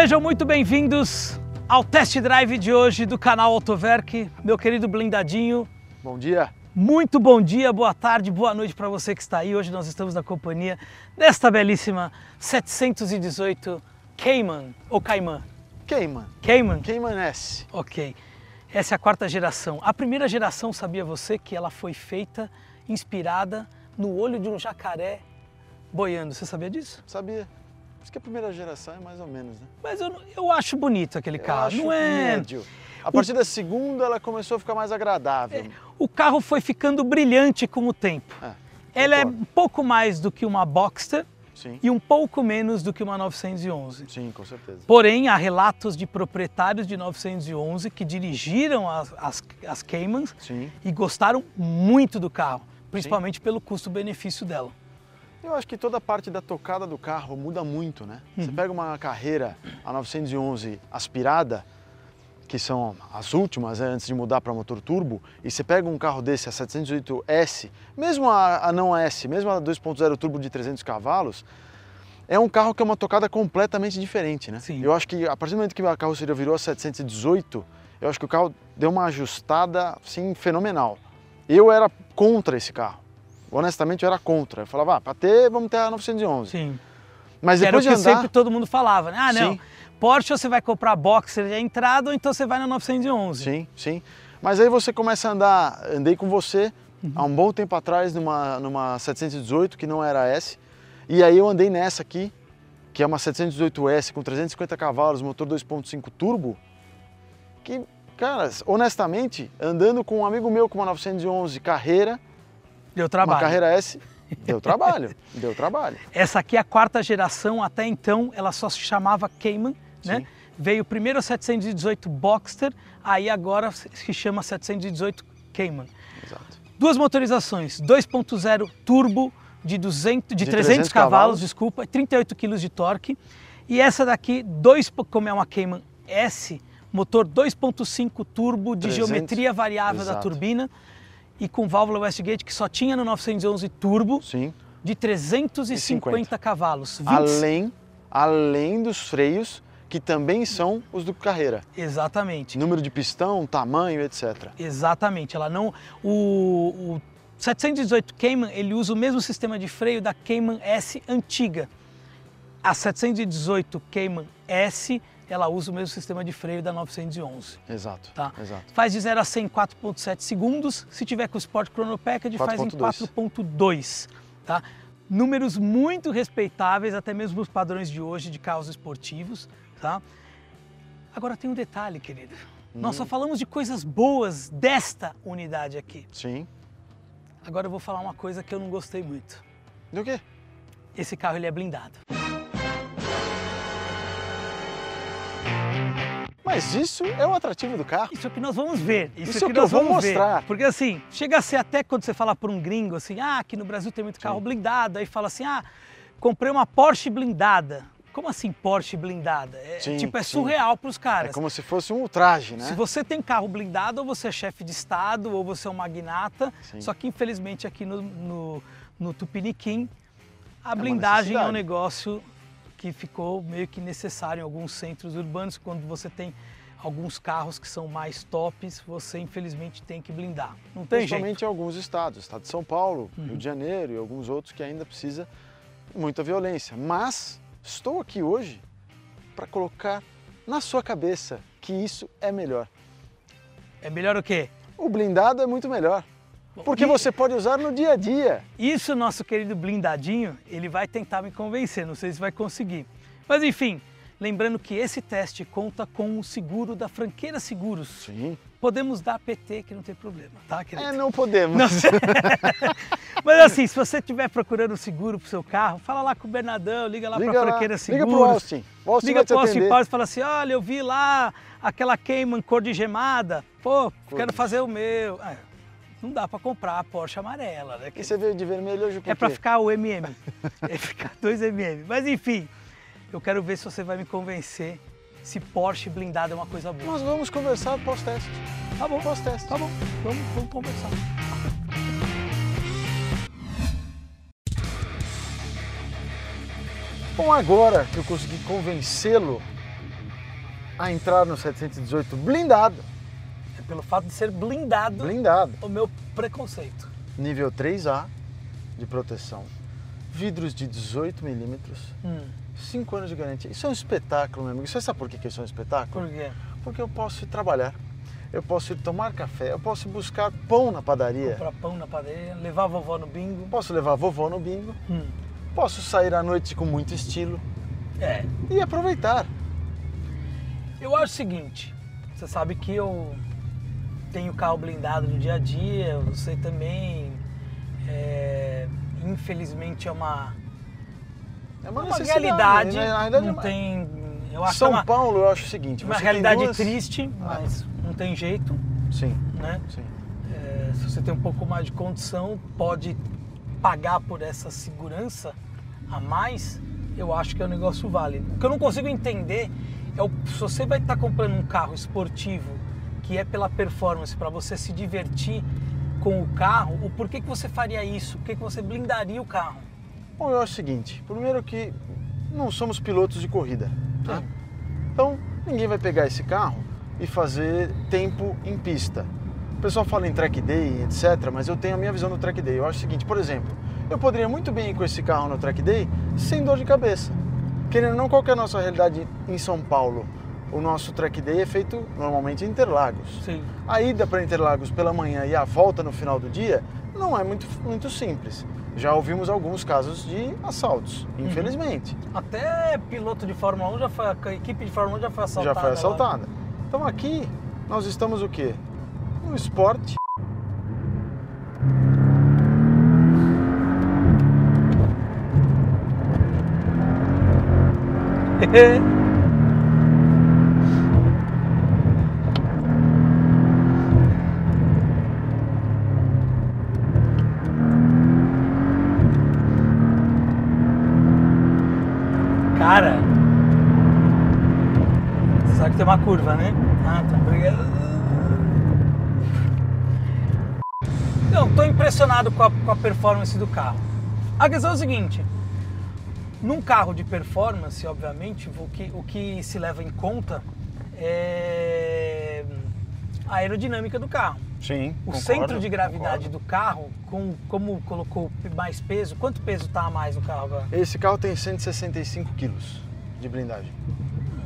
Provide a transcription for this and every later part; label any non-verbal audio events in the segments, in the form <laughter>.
Sejam muito bem-vindos ao test drive de hoje do canal Autoverk, meu querido blindadinho. Bom dia. Muito bom dia, boa tarde, boa noite para você que está aí. Hoje nós estamos na companhia desta belíssima 718 Cayman ou Cayman. Cayman. Cayman? Cayman S. Ok. Essa é a quarta geração. A primeira geração, sabia você que ela foi feita inspirada no olho de um jacaré boiando. Você sabia disso? Sabia. Acho que a primeira geração é mais ou menos, né? Mas eu, eu acho bonito aquele Eu carro. Não é. médio. A partir da segunda ela começou a ficar mais agradável. O carro foi ficando brilhante com o tempo. É, Ela é um pouco mais do que uma Boxster Sim. e um pouco menos do que uma 911. Sim, com certeza. Porém, há relatos de proprietários de 911 que dirigiram as, as, as Caymans Sim. e gostaram muito do carro, principalmente pelo custo-benefício dela. Eu acho que toda a parte da tocada do carro muda muito, né? Uhum. Você pega uma carreira, a 911 aspirada, que são as últimas né, antes de mudar para motor turbo, e você pega um carro desse, a 708S, mesmo a, a não S, mesmo a 2.0 turbo de 300 cavalos, é um carro que é uma tocada completamente diferente, né? Sim. Eu acho que a partir do momento que a carroceria virou a 718, eu acho que o carro deu uma ajustada, assim, fenomenal. Eu era contra esse carro. Honestamente, eu era contra. Eu falava, ah, para ter, vamos ter a 911. Sim. Mas Que era o depois que de andar, sempre todo mundo falava, né? Ah, não. Sim. Porsche você vai comprar Boxer de entrada ou então você vai na 911. Sim, sim. Mas aí você começa a andar, andei com você Uhum. há um bom tempo atrás numa, numa 718 que não era S, e aí eu andei nessa aqui, que é uma 718S com 350 cavalos, motor 2.5 turbo, que, cara, honestamente, andando com um amigo meu com uma 911 carreira, Deu trabalho. uma carreira S, deu trabalho, <laughs> deu trabalho. Essa aqui é a quarta geração, até então ela só se chamava Cayman, né? Sim. Veio primeiro a 718 Boxster, aí agora se chama 718 Cayman. Exato. Duas motorizações, 2.0 turbo de, 200, de, De 300, 300 cavalos, cavalos. desculpa, 38 kg de torque. E essa daqui, dois, como é uma Cayman S, motor 2.5 turbo de 300, geometria variável da exato. turbina e com válvula Westgate que só tinha no 911 turbo Sim. de 350 50. cavalos. 20 Além, além dos freios, que também são os do carreira. Exatamente. Número de pistão, tamanho, etc. Exatamente. Ela não o, o 718 Cayman, ele usa o mesmo sistema de freio da Cayman S antiga. A 718 Cayman S, ela usa o mesmo sistema de freio da 911. Exato. Tá. Exato. Faz de 0 a 100 em 4.7 segundos. Se tiver com o Sport Chrono Package, faz em 4.2. 4.2, tá? Números muito respeitáveis, até mesmo os padrões de hoje de carros esportivos, tá? Agora tem um detalhe, querido. Nós Hum. só falamos de coisas boas desta unidade aqui. Sim. Agora eu vou falar uma coisa que eu não gostei muito. Do quê? Esse carro ele é blindado. Mas isso é o atrativo do carro. Isso é o que nós vamos ver. Isso, Isso é é o que nós vamos ver. mostrar. Porque assim, chega a ser até quando você fala para um gringo assim, ah, aqui no Brasil tem muito carro Sim. blindado, aí fala assim, ah, comprei uma Porsche blindada. Como assim Porsche blindada? É, Sim, tipo, é sim. surreal para os É caras. como se fosse um ultraje, né? Se você tem carro blindado, ou você é chefe de estado, ou você é um magnata. Sim. Só que infelizmente aqui no, no, no Tupiniquim, a uma blindagem é um negócio que ficou meio que necessário em alguns centros urbanos. Quando você tem alguns carros que são mais tops, você infelizmente tem que blindar. Não tem jeito. Uhum. Principalmente em alguns estados, estado de São Paulo, Rio de Janeiro e alguns outros que ainda precisa muita violência. Mas estou aqui hoje para colocar na sua cabeça que isso é melhor. É melhor o quê? O blindado é muito melhor. Porque você pode usar no dia a dia. Isso, nosso querido blindadinho, ele vai tentar me convencer, não sei se vai conseguir. Mas enfim, lembrando que esse teste conta com o seguro da Franqueira Seguros. Sim. Podemos dar PT que não tem problema, tá, querido? É, não podemos. Não. <laughs> Mas assim, se você estiver procurando seguro pro seu carro, fala lá com o Bernardão, liga lá pra lá, Franqueira liga Seguros. pro Austin. O Austin Liga te pro Austin. Powers e fala assim, olha, eu vi lá aquela Cayman cor de gemada, pô, quero fazer o meu. Ah, não dá pra comprar a Porsche amarela, né? E você veio de vermelho hoje por É quê? ficar o MM. É ficar dois MM. Mas enfim, eu quero ver se você vai me convencer se Porsche blindado é uma coisa boa. Nós vamos conversar pós-teste. Tá bom, Pós-teste. tá bom. Vamos, vamos conversar. Bom, agora que eu consegui convencê-lo a entrar no 718 blindado. Pelo fato de ser blindado, Blindado. o meu preconceito. Nível 3A de proteção. Vidros de 18 milímetros. Hum, 5 anos de garantia. Isso é um espetáculo, meu amigo. Você sabe por que que isso é um espetáculo? por quê? Porque eu posso ir trabalhar, eu posso ir tomar café, eu posso ir buscar pão na padaria, Comprar pão na padaria, levar a vovó no bingo. posso levar a vovó no bingo, Hum, posso sair à noite com muito estilo é. e aproveitar. Eu acho o seguinte, você sabe que eu tenho carro blindado no dia a dia, você também. é, infelizmente é uma, É uma, uma realidade. né? É não uma- tem. Eu acho São é uma, Paulo, eu acho o seguinte. uma tem realidade duas- triste, mas não tem jeito, Sim, né? sim. É, se você tem um pouco mais de condição, pode pagar por essa segurança a mais, eu acho que é um negócio válido. O que eu não consigo entender é o, se você vai estar comprando um carro esportivo que é pela performance, para você se divertir com o carro, o porquê que você faria isso? Por que que você blindaria o carro? Bom, eu acho o seguinte. Primeiro que não somos pilotos de corrida. Tá? Sim. Então, ninguém vai pegar esse carro e fazer tempo em pista. O pessoal fala em track day, etc., mas eu tenho a minha visão do track day. Eu acho o seguinte, por exemplo, eu poderia muito bem ir com esse carro no track day sem dor de cabeça. Querendo não, qual é a nossa realidade em São Paulo? O nosso track day é feito normalmente em Interlagos. Sim. A ida para Interlagos pela manhã e a volta no final do dia não é muito, muito simples. Já ouvimos alguns casos de assaltos, Uhum. infelizmente. Até piloto de Fórmula 1 já foi, a equipe de Fórmula 1 já foi assaltada. já foi agora. assaltada. Então aqui nós estamos o quê? No esporte. <laughs> Cara, você sabe que tem uma curva, né? Ah, tá. Obrigado. Não, tô impressionado com a, com a performance do carro. A questão é o seguinte: num carro de performance, obviamente, o que, o que se leva em conta é a aerodinâmica do carro. Sim. O centro de gravidade do carro, com, como colocou mais peso, quanto peso tá a mais no carro agora? Esse carro tem 165 quilos de blindagem.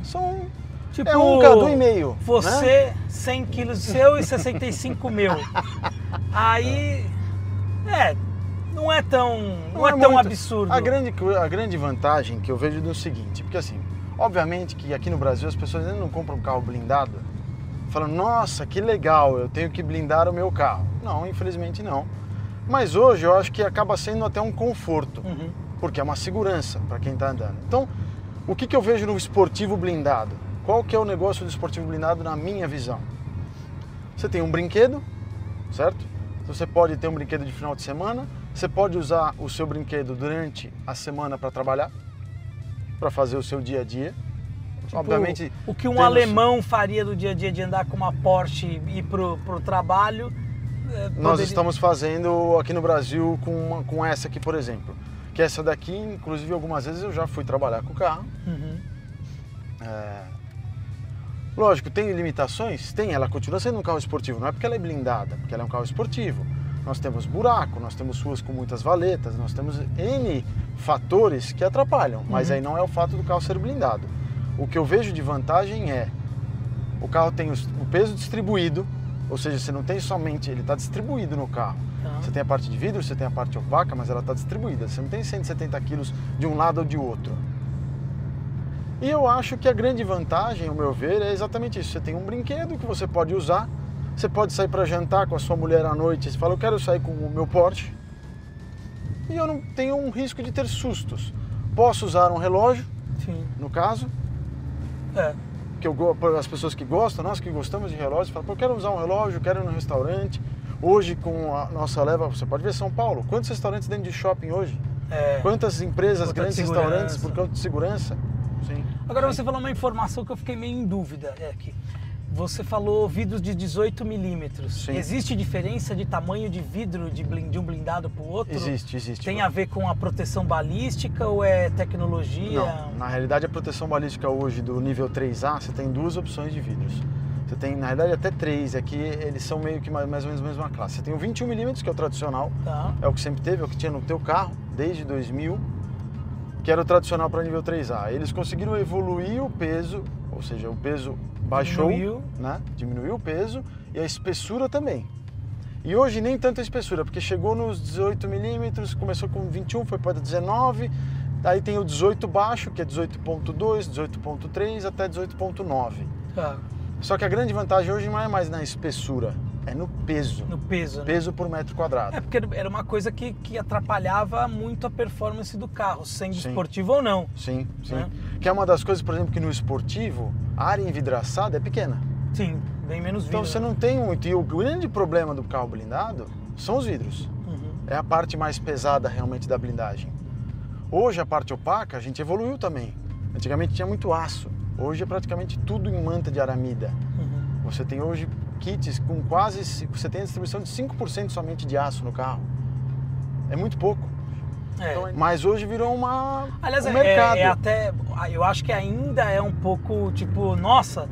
São Tipo, é um Cadu e meio. né? Você, 100 quilos seu e 65 meu. <laughs> Aí, é, não é tão, não, é, tão muito. absurdo. A grande, a grande vantagem que eu vejo é o seguinte, porque assim, obviamente que aqui no Brasil as pessoas ainda não compram um carro blindado, falam, nossa, que legal, eu tenho que blindar o meu carro. Não, infelizmente não. Mas hoje eu acho que acaba sendo até um conforto, Uhum. porque é uma segurança para quem está andando. Então, o que, que eu vejo no esportivo blindado? Qual que é o negócio do esportivo blindado na minha visão? Você tem um brinquedo, certo? Você pode ter um brinquedo de final de semana, você pode usar o seu brinquedo durante a semana para trabalhar, para fazer o seu dia a dia. Tipo, Obviamente, o que um temos- alemão faria do dia a dia de andar com uma Porsche e ir pro, pro trabalho. é, nós poderia- estamos fazendo aqui no Brasil com, uma- com essa aqui, por exemplo. Que essa daqui, inclusive, algumas vezes eu já fui trabalhar com o carro. Uhum. É, Lógico, tem limitações? Tem, ela continua sendo um carro esportivo, não é porque ela é blindada, porque ela é um carro esportivo. Nós temos buraco, nós temos ruas com muitas valetas, nós temos N fatores que atrapalham, mas Uhum. aí não é o fato do carro ser blindado. O que eu vejo de vantagem é o carro tem o peso distribuído, ou seja, você não tem somente, ele está distribuído no carro. Tá. Você tem a parte de vidro, você tem a parte opaca, mas ela está distribuída. Você não tem 170 quilos de um lado ou de outro. E eu acho que a grande vantagem, ao meu ver, é exatamente isso. Você tem um brinquedo que você pode usar, você pode sair para jantar com a sua mulher à noite, você fala, eu quero sair com o meu Porsche, e eu não tenho um risco de ter sustos. Posso usar um relógio, Sim. no caso, É. que eu, as pessoas que gostam, nós que gostamos de relógio, falam, pô, eu quero usar um relógio, quero ir no restaurante. Hoje, com a nossa leva, você pode ver São Paulo, quantos restaurantes dentro de shopping hoje? é. Quantas empresas, de grandes restaurantes por conta de segurança? Sim. Agora você falou uma informação que eu fiquei meio em dúvida é que Você falou vidros de 18 milímetros. Existe diferença de tamanho de vidro de, um blindado para o outro? Existe, existe. Tem a ver com a proteção balística ou é tecnologia? Não, na realidade a proteção balística hoje do nível 3A, você tem duas opções de vidros. Você tem, na realidade, até três, aqui eles são meio que mais, mais ou menos a mesma classe. Você tem o 21mm, que é o tradicional, Tá. é o que sempre teve, é o que tinha no teu carro, desde 2000, que era o tradicional para nível 3A. Eles conseguiram evoluir o peso, ou seja, o peso baixou, Diminuiu. né? diminuiu o peso e a espessura também. E hoje nem tanta espessura, porque chegou nos 18 milímetros, começou com 21, foi para 19, aí tem o 18 baixo, que é 18.2, 18.3 até 18.9. Tá. Só que a grande vantagem hoje não é mais na espessura, é no peso. No peso. né? Peso por metro quadrado. É porque era uma coisa que, que atrapalhava muito a performance do carro, sendo Sim. esportivo ou não. Sim, sim. Né? Que é uma das coisas, por exemplo, que no esportivo, a área envidraçada é pequena. Sim, bem menos vidro. Então você né? não tem muito. E o grande problema do carro blindado são os vidros. Uhum. É a parte mais pesada realmente da blindagem. Hoje a parte opaca a gente evoluiu também. Antigamente tinha muito aço. Hoje é praticamente tudo em manta de aramida. Uhum. Você tem hoje kits com quase. Você tem a distribuição de 5% somente de aço no carro. É muito pouco. É. Então, mas hoje virou uma, Aliás, um é- mercado. é, é até. Eu acho que ainda é um pouco tipo, nossa,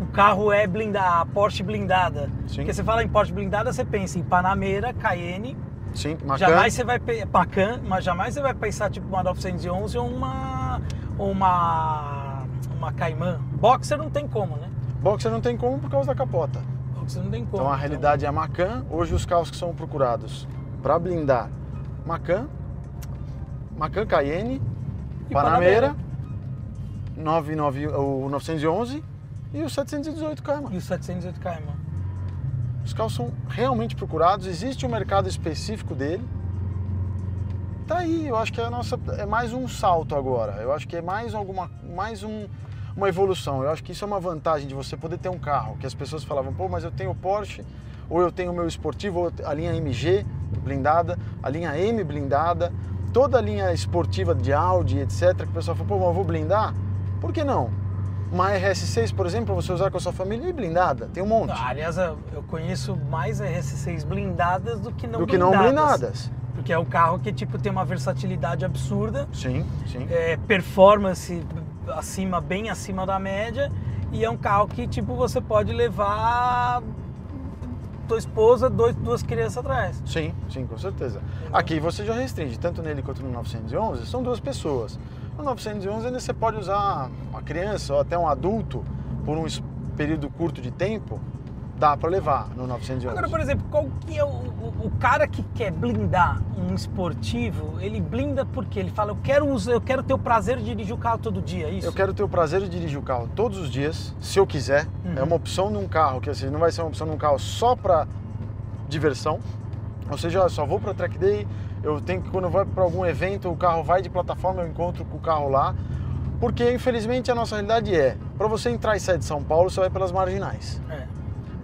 o carro é blindado, a Porsche blindada. Sim. Porque você fala em Porsche blindada, você pensa em Panamera, Cayenne. Sim, Macan. Jamais você vai Macan, mas jamais você vai pensar tipo uma 911 ou uma uma uma Cayman. Boxer não tem como, né? Boxer não tem como por causa da capota. Boxer não tem como. Então a realidade é a Macan. Hoje os carros que são procurados para blindar Macan, Macan Cayenne, E Panamera, 99, o 911 e o 718 Cayman. E o 708 Cayman. Os carros são realmente procurados, existe um mercado específico dele. Tá aí, eu acho que é, a nossa, é mais um salto agora. Eu acho que é mais alguma, mais um, uma evolução. Eu acho que isso é uma vantagem de você poder ter um carro que as pessoas falavam, pô, mas eu tenho o Porsche, ou eu tenho o meu esportivo, ou a linha MG blindada, a linha M blindada, toda a linha esportiva de Audi, etc. Que o pessoal fala, pô, mas eu vou blindar? Por que não? Uma RS6, por exemplo, você usar com a sua família e blindada, tem um monte. Ah, aliás, eu conheço mais RS6 blindadas do que não do que blindadas. não blindadas. Porque é um carro que tipo tem uma versatilidade absurda, Sim, sim. é, performance acima, bem acima da média, e é um carro que tipo você pode levar tua esposa, dois, duas crianças atrás. Sim, sim, com certeza. Aqui você já restringe, tanto nele quanto no 911, são duas pessoas. No 911 ainda você pode usar uma criança ou até um adulto por um período curto de tempo, dá para levar no 911. Agora, por exemplo, qual que é o, o, o cara que quer blindar um esportivo, ele blinda porque ele fala, eu quero usar, eu quero ter o prazer de dirigir o carro todo dia, é isso? Eu quero ter o prazer de dirigir o carro todos os dias, se eu quiser. Uhum. É uma opção num carro, que assim, não vai ser uma opção num carro só para diversão. Ou seja, eu só vou para track day, eu tenho que quando eu vou para algum evento, o carro vai de plataforma, eu encontro com o carro lá. Porque infelizmente a nossa realidade é, para você entrar e sair de São Paulo, você vai pelas marginais. É.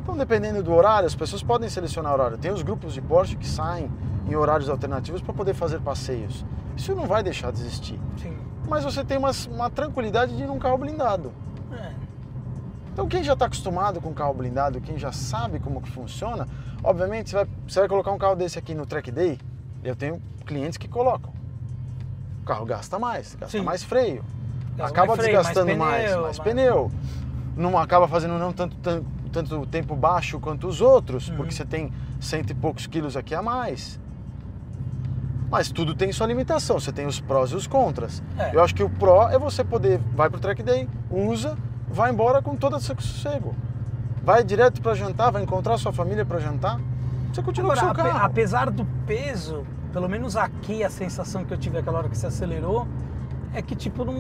Então, dependendo do horário, as pessoas podem selecionar horário. Tem os grupos de Porsche que saem em horários alternativos para poder fazer passeios. Isso não vai deixar de existir. Sim. Mas você tem uma, uma tranquilidade de ir num carro blindado. É. Então quem já está acostumado com carro blindado, quem já sabe como que funciona, obviamente você vai, você vai colocar um carro desse aqui no track day, eu tenho clientes que colocam. O carro gasta mais, gasta Sim. mais freio, Gasta acaba mais freio, mais desgastando mais, pneu, mais mais- pneu. Não acaba fazendo não tanto, tanto, tanto tempo baixo quanto os outros, Uhum. porque você tem cento e poucos quilos aqui a mais. Mas tudo tem sua limitação, você tem os prós e os contras. É. Eu acho que o pró é você poder, vai pro track day, usa, vai embora com todo esse sossego. Vai direto para jantar, vai encontrar sua família para jantar. Você continua Agora, com o seu carro. apesar do peso, pelo menos aqui a sensação que eu tive aquela hora que você acelerou é que tipo não.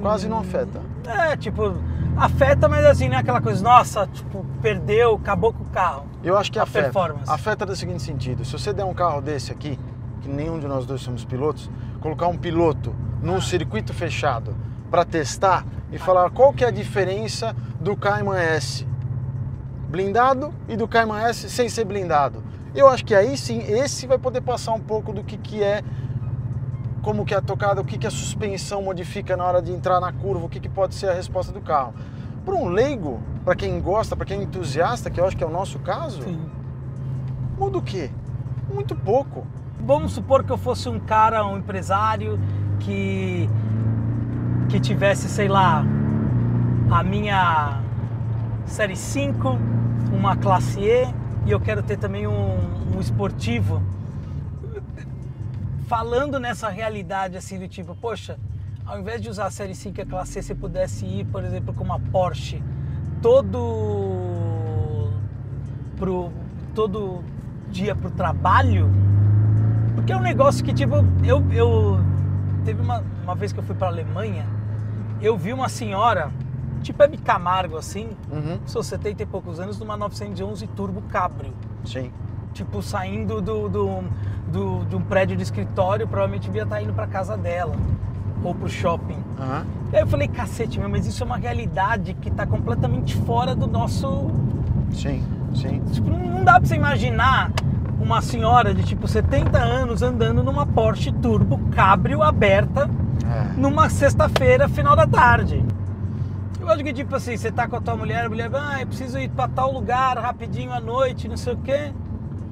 Quase não afeta. É, tipo, afeta, mas assim, não é aquela coisa, nossa, tipo, perdeu, acabou com o carro. Eu acho que a afeta. performance. Afeta do seguinte sentido: se você der um carro desse aqui, que nenhum de nós dois somos pilotos, colocar um piloto num Ah. circuito fechado para testar e falar qual que é a diferença do Cayman S blindado e do Cayman S sem ser blindado. Eu acho que aí sim, esse vai poder passar um pouco do que, que é como que é a tocada, o que, que a suspensão modifica na hora de entrar na curva, o que, que pode ser a resposta do carro. para um leigo, para quem gosta, para quem é entusiasta, que eu acho que é o nosso caso, Sim. muda o quê? Muito pouco. Vamos supor que eu fosse um cara, um empresário que que tivesse, sei lá, a minha série 5, uma classe E e eu quero ter também um, um esportivo. Falando nessa realidade assim do tipo, poxa, ao invés de usar a série 5 e a classe E, você pudesse ir, por exemplo, com uma Porsche todo pro todo dia pro trabalho, porque é um negócio que tipo eu, eu teve uma, uma vez que eu fui para Alemanha, eu vi uma senhora tipo Hebe Camargo assim, Uhum. seus 70 e poucos anos, numa 911 Turbo Cabrio Sim. tipo, saindo do, do, do- de um prédio de escritório, provavelmente devia estar indo para casa dela ou pro shopping. Aham. E aí eu falei, cacete, meu, mas isso é uma realidade que está completamente fora do nosso. Sim, sim. Tipo, não não dá para você imaginar uma senhora de tipo 70 anos andando numa Porsche Turbo Cabrio aberta É. numa sexta-feira, final da tarde. Eu acho que tipo assim, você tá com a tua mulher, a mulher, ah, eu preciso ir para tal lugar rapidinho à noite, não sei o quê.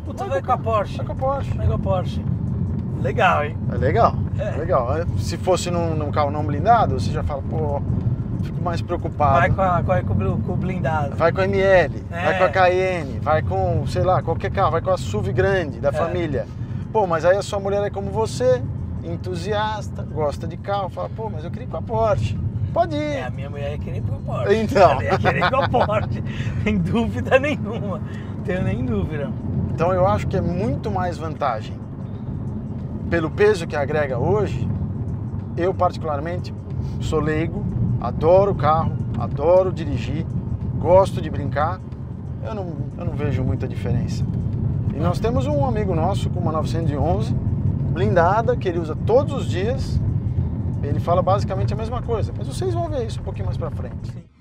Puta, vai com a Porsche. Vai com a Porsche. Vai com a Porsche. Legal, hein? É legal, É. é. legal. Se fosse num, num carro não blindado, você já fala, pô, fico mais preocupado. Vai com, a, com, a- com o blindado. Vai com a ML, É. vai com a Cayenne, vai com, sei lá, qualquer carro, vai com a SUV grande da É. família. Pô, mas aí a sua mulher é como você, entusiasta, gosta de carro, fala, pô, mas eu queria ir com a Porsche. Pode ir. É, a minha mulher ia querer ir com a Porsche. Então. Ela ia querer ir com a Porsche. <laughs> Sem dúvida nenhuma. Tenho nem dúvida. Então eu acho que é muito mais vantagem. Pelo peso que agrega hoje, eu particularmente sou leigo, adoro carro, adoro dirigir, gosto de brincar, eu não, eu não vejo muita diferença. E nós temos um amigo nosso com uma 911 blindada que ele usa todos os dias. Ele fala basicamente a mesma coisa, mas vocês vão ver isso um pouquinho mais pra frente. Sim.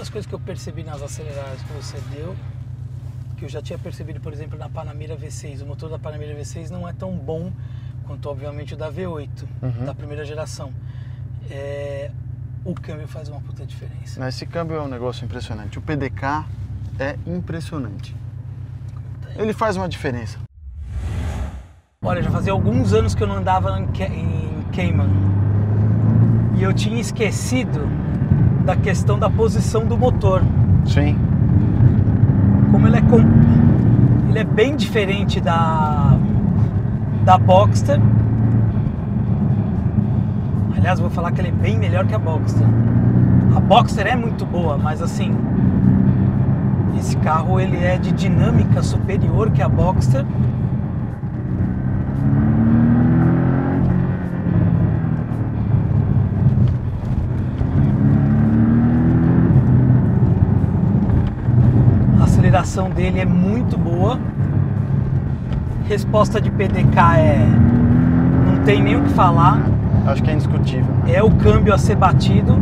Das coisas que eu percebi nas aceleradas que você deu, que eu já tinha percebido, por exemplo, na Panamera V6, o motor da Panamera V6 não é tão bom quanto, obviamente, o da V8, Uhum. da primeira geração. É, o câmbio faz uma puta diferença. Esse câmbio é um negócio impressionante. O PDK é impressionante. Ele faz uma diferença. Olha, já fazia alguns anos que eu não andava em, Ca- em Cayman. E eu tinha esquecido da questão da posição do motor. Sim. Como ele é, com... ele é bem diferente da, da Boxster. Aliás, vou falar que ele é bem melhor que a Boxster. A Boxster é muito boa, mas assim, esse carro ele é de dinâmica superior que a Boxster. Aceleração dele é muito boa. Resposta de PDK é. Não tem nem o que falar. Acho que é indiscutível. É o câmbio a ser batido.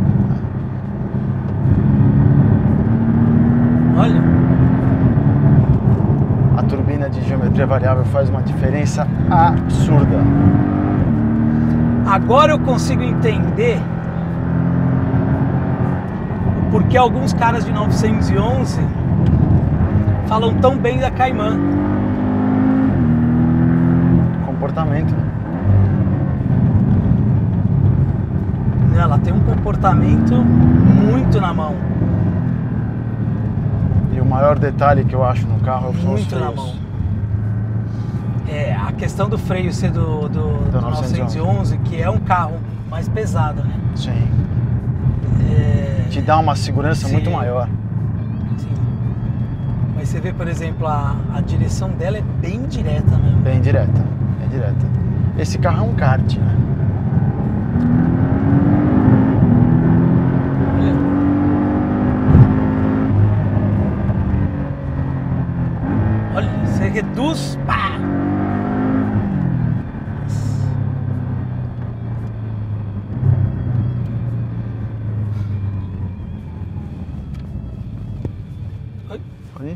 Olha, A turbina de geometria variável faz uma diferença absurda. agora eu consigo entender o porquê alguns caras de 911 falam tão bem da Cayman. Comportamento. né? Ela tem um comportamento muito na mão. E o maior detalhe que eu acho no carro são os Muito na mão. É, a questão do freio ser do, do, Do do 911, que é um carro mais pesado, né? Sim. É, Te dá uma segurança Sim. muito maior. sim. Você vê, por exemplo, a, a direção dela é bem direta mesmo. Bem direta. Bem direta. Esse carro é um kart, né? Olha. Olha, você reduz. Pá! Oi? Né?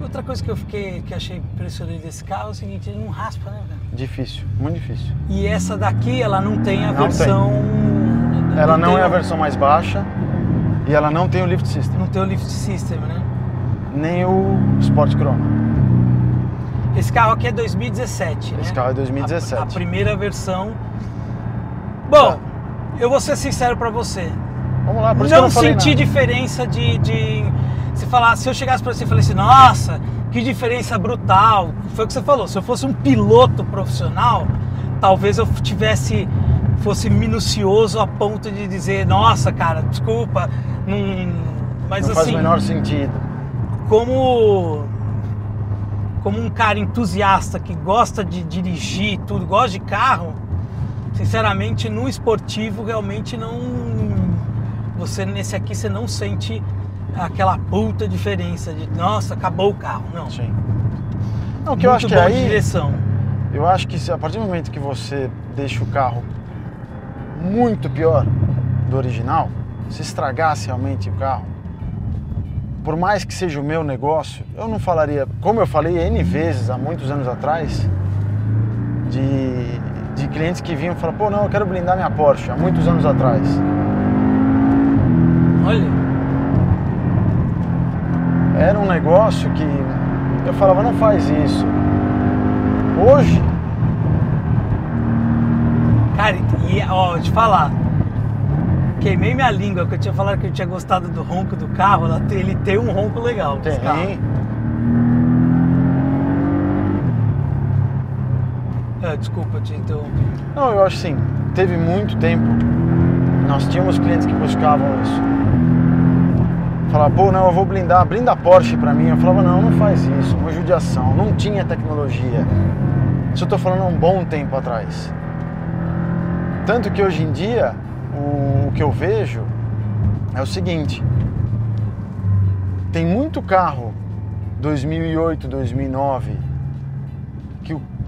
Outra coisa que eu fiquei, que achei impressionante desse carro é o seguinte, ele não raspa, né? Cara? Difícil, muito difícil. E essa daqui, ela não tem a não versão... Tem. Ela não, não é a versão mais baixa e ela não tem o lift system. Não tem o lift system, né? Nem o Sport Chrono. Esse carro aqui é 2017, né? Esse né? carro é 2017. A, a primeira versão... Bom, é. eu vou ser sincero para você. Vamos lá, por isso não não senti nada. diferença de, de. Se falar, se eu chegasse pra você e falasse, nossa, que diferença brutal. Foi o que você falou. Se eu fosse um piloto profissional, talvez eu tivesse. fosse minucioso a ponto de dizer, nossa, cara, desculpa. Não, mas Não faz assim, o menor sentido. como. Como um cara entusiasta que gosta de dirigir e tudo, gosta de carro, sinceramente no esportivo realmente não. Você nesse aqui você não sente aquela puta diferença de nossa, acabou o carro. Não. Sim. Não, o que eu Muito acho que aí, direção. eu acho que se, a partir do momento que você deixa o carro muito pior do original, se estragasse realmente o carro, por mais que seja o meu negócio, eu não falaria, como eu falei N vezes há muitos anos atrás, de, de clientes que vinham e falavam, pô, não, eu quero blindar minha Porsche, há muitos anos atrás. Olha, Era um negócio que eu falava, não faz isso. Hoje, cara, e ó, te falar. Queimei minha língua, que eu tinha falado que eu tinha gostado do ronco do carro. Ele tem um ronco legal. tem, Ah, desculpa te interromper. Não, eu acho assim, teve muito tempo, nós tínhamos clientes que buscavam isso. Falava, pô, não, eu vou blindar, blinda a Porsche pra mim. Eu falava, não, não faz isso, uma judiação, não tinha tecnologia. Isso eu tô falando há um bom tempo atrás. Tanto que hoje em dia, o, o que eu vejo é o seguinte, tem muito carro 2008, 2009 que o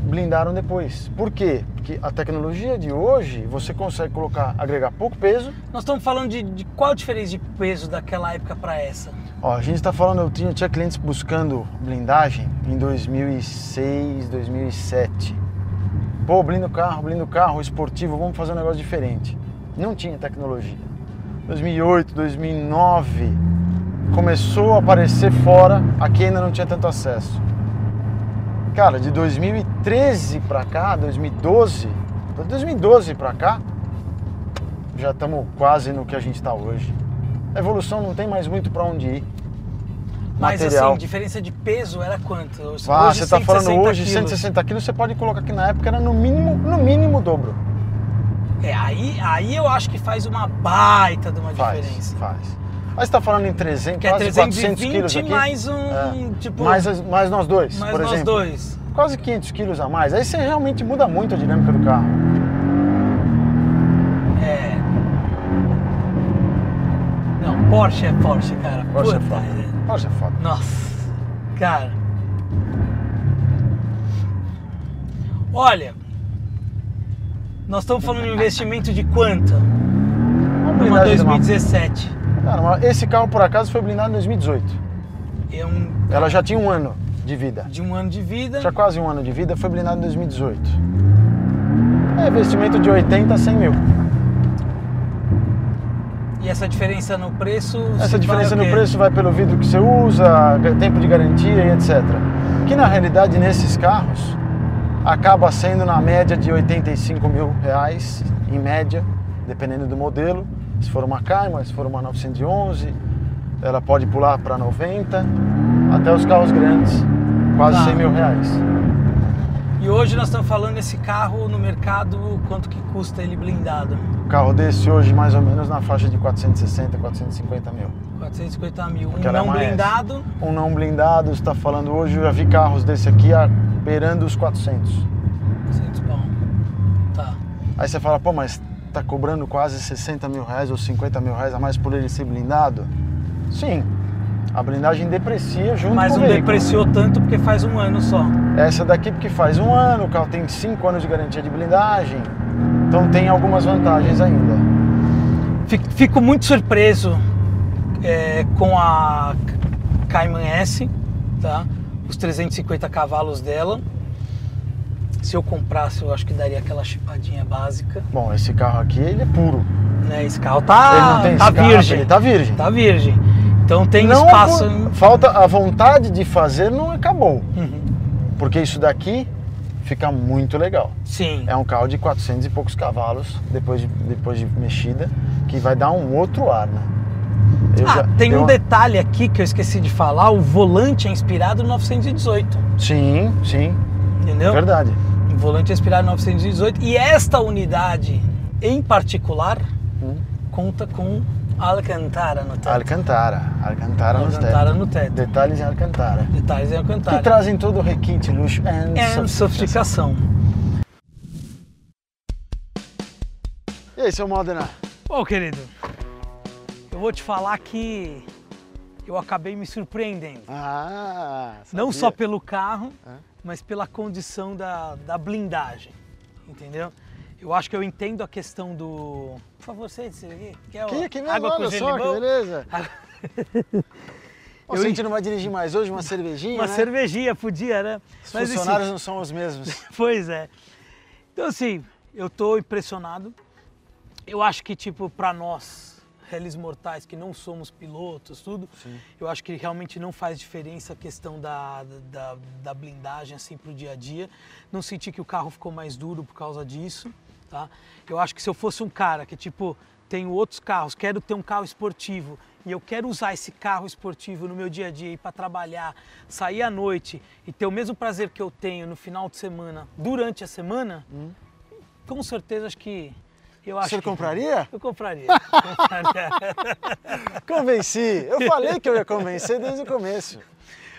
blindaram depois. Por quê? Porque a tecnologia de hoje você consegue colocar, agregar pouco peso. Nós estamos falando de, de qual a diferença de peso daquela época para essa? Ó, a gente está falando, eu tinha, tinha clientes buscando blindagem em 2006, 2007. Pô, blinda o carro, blinda o carro, esportivo, vamos fazer um negócio diferente. Não tinha tecnologia. 2008, 2009 começou a aparecer fora, aqui ainda não tinha tanto acesso. Cara, de 2013 pra cá, 2012, de 2012 pra cá, já estamos quase no que a gente está hoje. A evolução não tem mais muito para onde ir. Mas Material. assim, diferença de peso era quanto? Hoje, Ah, você está falando 160 hoje quilos. 160 quilos, você pode colocar que na época era no mínimo, no mínimo o dobro. É, aí, aí eu acho que faz uma baita de uma Faz, diferença. faz. Aí você está falando em 300, Que é quase 400 quilos 320 aqui. mais um, É. tipo, mais, mais nós dois, mais por nós exemplo. dois. Quase 500 quilos a mais. Aí você realmente muda muito a dinâmica do carro. É. Não, Porsche é Porsche, cara. Porsche é Puta, foda. Porsche é foda. Nossa, cara. Olha, nós estamos falando de um investimento de quanto? Uma- 2017. Cara, esse carro por acaso foi blindado em 2018. É um Ela já tinha um ano de vida. de um ano de vida. Tinha quase um ano de vida, foi blindado em 2018. É investimento de 80 a 100 mil. E essa diferença no preço. Essa diferença no preço vai pelo vidro que você usa, tempo de garantia e etc. Que na realidade nesses carros acaba sendo na média de 85 mil reais, em média, dependendo do modelo. Se for uma Cayman, se for uma 911, ela pode pular para 90, até os carros grandes, quase Tá. 100 mil reais. E hoje nós estamos falando desse carro no mercado, quanto que custa ele blindado? Um carro desse hoje mais ou menos na faixa de 460, 450 mil. 450 mil. Um Porque ela é não S. blindado, Um não blindado, você está falando hoje, eu já vi carros desse aqui a- beirando os 400. 200 pau. Tá. Aí você fala, pô, mas tá cobrando quase 60 mil reais ou 50 mil reais a mais por ele ser blindado? Sim, a blindagem deprecia junto Mas com não depreciou tanto porque faz um ano só. Essa daqui porque faz um ano, o carro tem 5 anos de garantia de blindagem, então tem algumas vantagens ainda. Fico, fico muito surpreso é, com a Cayman S, tá? os 350 cavalos dela. Se eu comprasse, eu acho que daria aquela chipadinha básica. Bom, esse carro aqui, ele é puro. Né? Esse carro tá, ele tá virgem. Ele tá virgem. Tá virgem. Então tem Não espaço. Falta a vontade de fazer, não acabou. Uhum. Porque isso daqui fica muito legal. Sim. É um carro de 400 e poucos cavalos, depois de, depois de mexida, que vai dar um outro ar, né? Eu Ah, tem um detalhe aqui que eu esqueci de falar: o volante é inspirado no 918. Sim, sim, Entendeu? verdade. Volante é inspirado no 918. E esta unidade, em particular, Hum. conta com Alcantara no teto. Alcantara, Alcantara Alcantara teto. no teto. Detalhes em Alcantara. Detalhes em Que Alcantara. trazem todo o requinte, luxo and, And sofisticação. E aí, seu Modena? Ô, querido, eu vou te falar que eu acabei me surpreendendo. Ah, Não só pelo carro, É. mas pela condição da, da blindagem. Entendeu? Eu acho que eu entendo a questão do. Por favor, sente se aqui. Quer Aqui, aqui mesmo, água com gelo só, que beleza. <laughs> Eu a en- gente não vai dirigir mais hoje, uma cervejinha, Uma né? cervejinha podia, né? Os Mas, assim, funcionários não são os mesmos. <laughs> Pois é. Então, assim, eu tô impressionado. Eu acho que, tipo, para nós, réis mortais, que não somos pilotos, tudo, Sim. eu acho que realmente não faz diferença a questão da, da, da blindagem, assim, pro dia a dia. Não senti que o carro ficou mais duro por causa disso, tá? Eu acho que se eu fosse um cara que, tipo, tenho outros carros, quero ter um carro esportivo e eu quero usar esse carro esportivo no meu dia a dia, ir para trabalhar, sair à noite e ter o mesmo prazer que eu tenho no final de semana, durante a semana, com certeza acho que eu acho senhor que- compraria? Eu compraria. compraria. <laughs> Convenci. Eu falei que eu ia convencer desde o começo.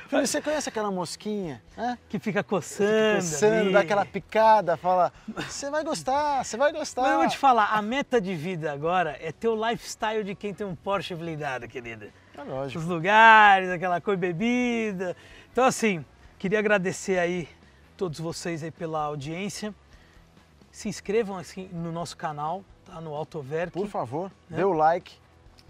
Falei, você conhece aquela mosquinha? né? que fica coçando. Coçando, ali. dá aquela picada, fala, você vai gostar, você vai gostar. Mas eu vou te falar, a meta de vida agora é ter o lifestyle de quem tem um Porsche blindado, querida. É lógico. Os lugares, aquela coisa bebida. Então assim, queria agradecer aí todos vocês aí pela audiência. Se inscrevam assim no nosso canal, tá? No Autoverk. Por favor, Né? dê o like.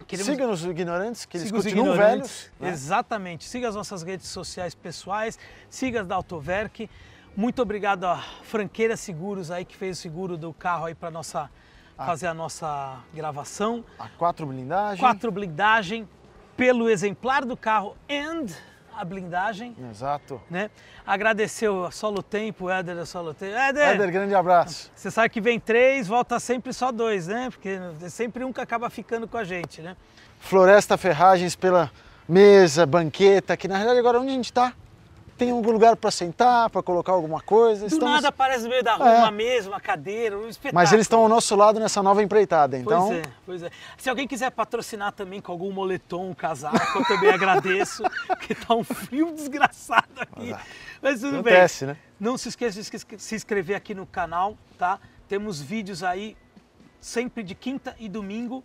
Queremos- Siga nos ignorantes, que eles Siga continuam velhos. né? Exatamente. Siga as nossas redes sociais pessoais, siga as da Autoverk. Muito obrigado a Franqueira Seguros aí que fez o seguro do carro aí para nossa Ah. fazer a nossa gravação. A quatro blindagem. Quatro blindagem pelo exemplar do carro and a blindagem, Exato. né? Agradecer o Solo Tempo, o Éder da Solo Tempo. Éder, Éder, grande abraço. você sabe que vem três, volta sempre só dois, né? Porque é sempre um que acaba ficando com a gente, né? Floresta Ferragens pela mesa, banqueta, que na realidade agora onde a gente está? Tem algum lugar para sentar, para colocar alguma coisa. Do Estamos- nada aparece no meio da rua É. uma mesa, uma cadeira, um espetáculo. Mas eles estão ao nosso lado nessa nova empreitada, então Pois é, pois é. Se alguém quiser patrocinar também com algum moletom, um casaco, eu também agradeço, <laughs> porque tá um frio desgraçado aqui. Mas tudo acontece, bem. né? Não se esqueça de se- inscrever aqui no canal, tá? Temos vídeos aí sempre de quinta e domingo.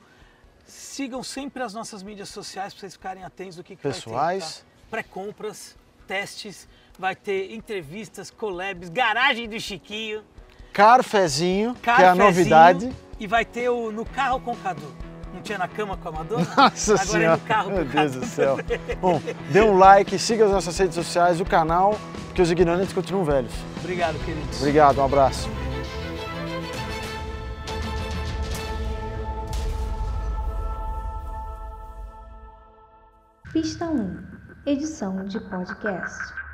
Sigam sempre as nossas mídias sociais para vocês ficarem atentos do que, que vai ter. Pessoais. tá? Pré-compras, testes, vai ter entrevistas, collabs, garagem do Chiquinho. Carfezinho, que é a novidade. E vai ter o no carro com o Cadu. Não tinha na cama com a Madonna? <laughs> Nossa Agora senhora, é no carro meu com o Deus Cadu. do céu. Bom, dê um like, siga as nossas redes sociais, o canal, porque os ignorantes continuam velhos. Obrigado, queridos. Obrigado, um abraço. Pista 1 Edição de podcast.